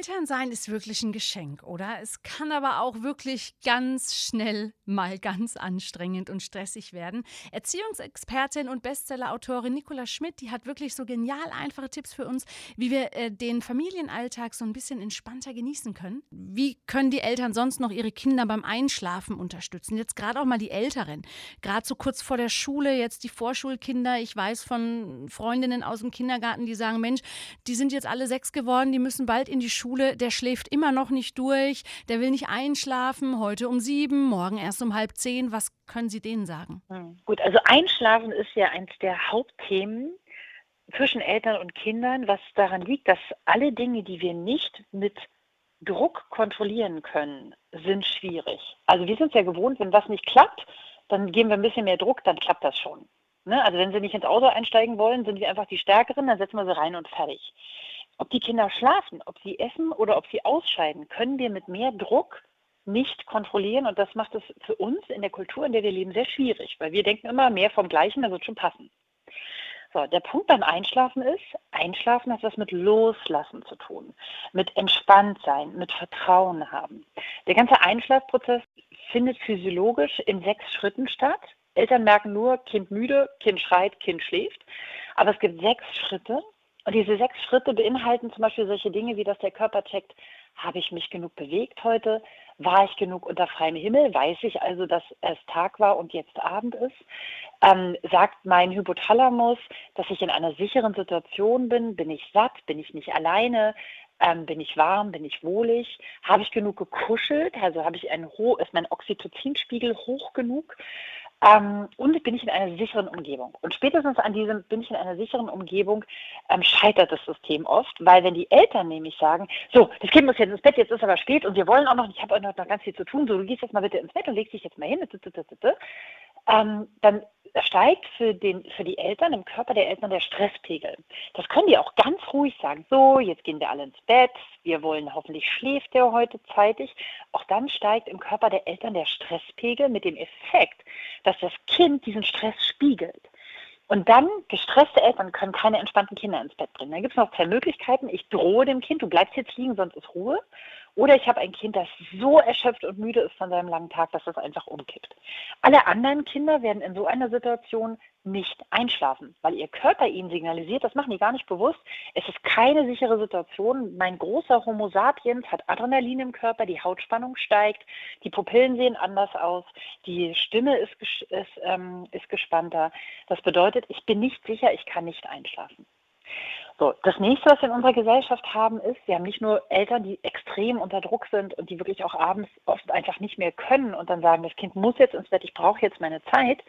Elternsein ist wirklich ein Geschenk, oder? Es kann aber auch wirklich ganz schnell mal ganz anstrengend und stressig werden. Erziehungsexpertin und Bestsellerautorin Nicola Schmidt, die hat wirklich so genial einfache Tipps für uns, wie wir äh, den Familienalltag so ein bisschen entspannter genießen können. Wie können die Eltern sonst noch ihre Kinder beim Einschlafen unterstützen? Jetzt gerade auch mal die Älteren. Gerade so kurz vor der Schule, jetzt die Vorschulkinder. Ich weiß von Freundinnen aus dem Kindergarten, die sagen, Mensch, die sind jetzt alle sechs geworden, die müssen bald in die Schule Schule, der schläft immer noch nicht durch, der will nicht einschlafen, heute um sieben, morgen erst um halb zehn. Was können Sie denen sagen? Hm, gut, also Einschlafen ist ja eines der Hauptthemen zwischen Eltern und Kindern, was daran liegt, dass alle Dinge, die wir nicht mit Druck kontrollieren können, sind schwierig. Also wir sind es ja gewohnt, wenn was nicht klappt, dann geben wir ein bisschen mehr Druck, dann klappt das schon. Ne? Also wenn sie nicht ins Auto einsteigen wollen, sind wir einfach die Stärkeren, dann setzen wir sie rein und fertig. Ob die Kinder schlafen, ob sie essen oder ob sie ausscheiden, können wir mit mehr Druck nicht kontrollieren. Und das macht es für uns in der Kultur, in der wir leben, sehr schwierig, weil wir denken immer mehr vom Gleichen, das wird schon passen. So, der Punkt beim Einschlafen ist, Einschlafen hat was mit Loslassen zu tun, mit Entspanntsein, mit Vertrauen haben. Der ganze Einschlafprozess findet physiologisch in sechs Schritten statt. Eltern merken nur, Kind müde, Kind schreit, Kind schläft. Aber es gibt sechs Schritte, und diese sechs Schritte beinhalten zum Beispiel solche Dinge, wie dass der Körper checkt, habe ich mich genug bewegt heute? War ich genug unter freiem Himmel? Weiß ich also, dass es Tag war und jetzt Abend ist? Ähm, sagt mein Hypothalamus, dass ich in einer sicheren Situation bin? Bin ich satt? Bin ich nicht alleine? Ähm, bin ich warm? Bin ich wohlig? Habe ich genug gekuschelt? Also habe ich einen ist mein Oxytocinspiegel hoch genug? Ähm, und bin ich in einer sicheren Umgebung. Und spätestens an diesem bin ich in einer sicheren Umgebung, ähm, scheitert das System oft, weil wenn die Eltern nämlich sagen, so, das Kind muss jetzt ins Bett, jetzt ist aber spät und wir wollen auch noch, ich habe auch noch ganz viel zu tun, so, du gehst jetzt mal bitte ins Bett und legst dich jetzt mal hin, ähm, dann steigt für, den, für die Eltern im Körper der Eltern der Stresspegel. Das können die auch ganz ruhig sagen. So, jetzt gehen wir alle ins Bett. Wir wollen, hoffentlich schläft der heute zeitig. Auch dann steigt im Körper der Eltern der Stresspegel mit dem Effekt, dass das Kind diesen Stress spiegelt. Und dann, gestresste Eltern können keine entspannten Kinder ins Bett bringen. Da gibt es noch zwei Möglichkeiten. Ich drohe dem Kind, du bleibst jetzt liegen, sonst ist Ruhe. Oder ich habe ein Kind, das so erschöpft und müde ist von seinem langen Tag, dass es einfach umkippt. Alle anderen Kinder werden in so einer Situation nicht einschlafen, weil ihr Körper ihnen signalisiert, das machen die gar nicht bewusst, es ist keine sichere Situation. Mein großer Homo sapiens hat Adrenalin im Körper, die Hautspannung steigt, die Pupillen sehen anders aus, die Stimme ist, ist, ähm, ist gespannter. Das bedeutet, ich bin nicht sicher, ich kann nicht einschlafen. So, das nächste, was wir in unserer Gesellschaft haben, ist, wir haben nicht nur Eltern, die extrem unter Druck sind und die wirklich auch abends oft einfach nicht mehr können und dann sagen, das Kind muss jetzt ins Bett, ich brauche jetzt meine Zeit,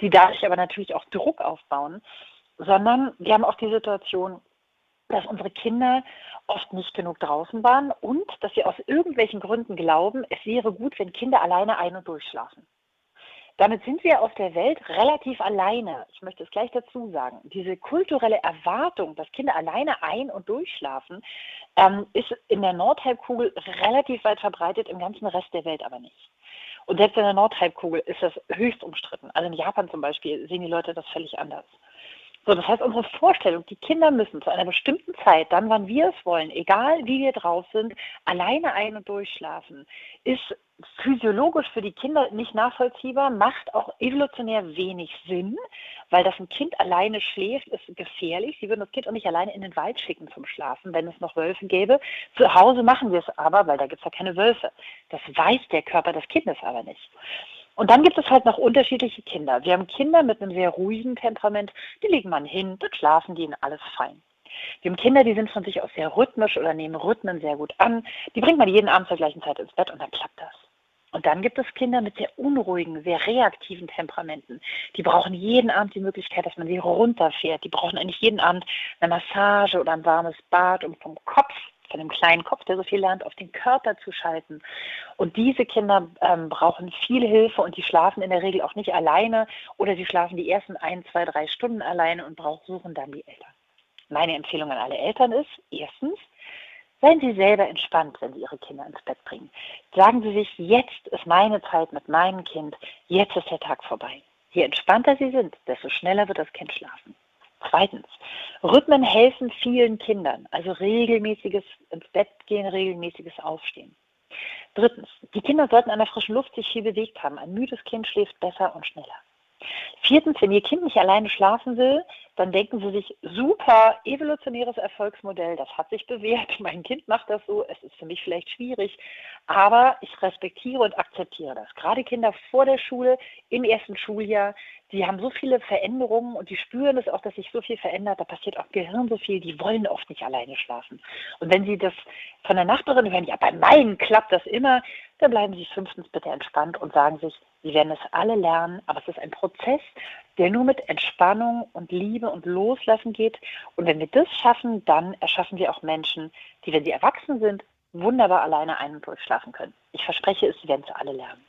die dadurch aber natürlich auch Druck aufbauen, sondern wir haben auch die Situation, dass unsere Kinder oft nicht genug draußen waren und dass sie aus irgendwelchen Gründen glauben, es wäre gut, wenn Kinder alleine ein- und durchschlafen. Damit sind wir auf der Welt relativ alleine. Ich möchte es gleich dazu sagen. Diese kulturelle Erwartung, dass Kinder alleine ein- und durchschlafen, ähm, ist in der Nordhalbkugel relativ weit verbreitet, im ganzen Rest der Welt aber nicht. Und selbst in der Nordhalbkugel ist das höchst umstritten. Also in Japan zum Beispiel sehen die Leute das völlig anders. So, das heißt, unsere Vorstellung, die Kinder müssen zu einer bestimmten Zeit, dann wann wir es wollen, egal wie wir drauf sind, alleine ein- und durchschlafen, ist physiologisch für die Kinder nicht nachvollziehbar, macht auch evolutionär wenig Sinn, weil das ein Kind alleine schläft, ist gefährlich. Sie würden das Kind auch nicht alleine in den Wald schicken zum Schlafen, wenn es noch Wölfe gäbe. Zu Hause machen wir es aber, weil da gibt es ja keine Wölfe. Das weiß der Körper des Kindes aber nicht. Und dann gibt es halt noch unterschiedliche Kinder. Wir haben Kinder mit einem sehr ruhigen Temperament, die legen man hin, dort schlafen die in alles fein. Wir haben Kinder, die sind von sich aus sehr rhythmisch oder nehmen Rhythmen sehr gut an. Die bringt man jeden Abend zur gleichen Zeit ins Bett und dann klappt das. Und dann gibt es Kinder mit sehr unruhigen, sehr reaktiven Temperamenten. Die brauchen jeden Abend die Möglichkeit, dass man sie runterfährt. Die brauchen eigentlich jeden Abend eine Massage oder ein warmes Bad, um vom Kopf von dem kleinen Kopf, der so viel lernt, auf den Körper zu schalten. Und diese Kinder ähm, brauchen viel Hilfe und die schlafen in der Regel auch nicht alleine oder sie schlafen die ersten ein, zwei, drei Stunden alleine und brauchen, suchen dann die Eltern. Meine Empfehlung an alle Eltern ist, erstens, Seien Sie selber entspannt, wenn Sie Ihre Kinder ins Bett bringen. Sagen Sie sich, jetzt ist meine Zeit mit meinem Kind, jetzt ist der Tag vorbei. Je entspannter Sie sind, desto schneller wird das Kind schlafen. Zweitens, Rhythmen helfen vielen Kindern, also regelmäßiges ins Bett gehen, regelmäßiges Aufstehen. Drittens, die Kinder sollten an der frischen Luft sich viel bewegt haben. Ein müdes Kind schläft besser und schneller. Viertens, wenn Ihr Kind nicht alleine schlafen will, dann denken Sie sich, super, evolutionäres Erfolgsmodell, das hat sich bewährt, mein Kind macht das so, es ist für mich vielleicht schwierig, aber ich respektiere und akzeptiere das. Gerade Kinder vor der Schule, im ersten Schuljahr, die haben so viele Veränderungen und die spüren es auch, dass sich so viel verändert. Da passiert auch Gehirn so viel, die wollen oft nicht alleine schlafen. Und wenn sie das von der Nachbarin hören, ja, bei meinen klappt das immer, dann bleiben sie fünftens bitte entspannt und sagen sich, sie werden es alle lernen, aber es ist ein Prozess, der nur mit Entspannung und Liebe und Loslassen geht. Und wenn wir das schaffen, dann erschaffen wir auch Menschen, die, wenn sie erwachsen sind, wunderbar alleine ein- und durchschlafen können. Ich verspreche es, sie werden es alle lernen.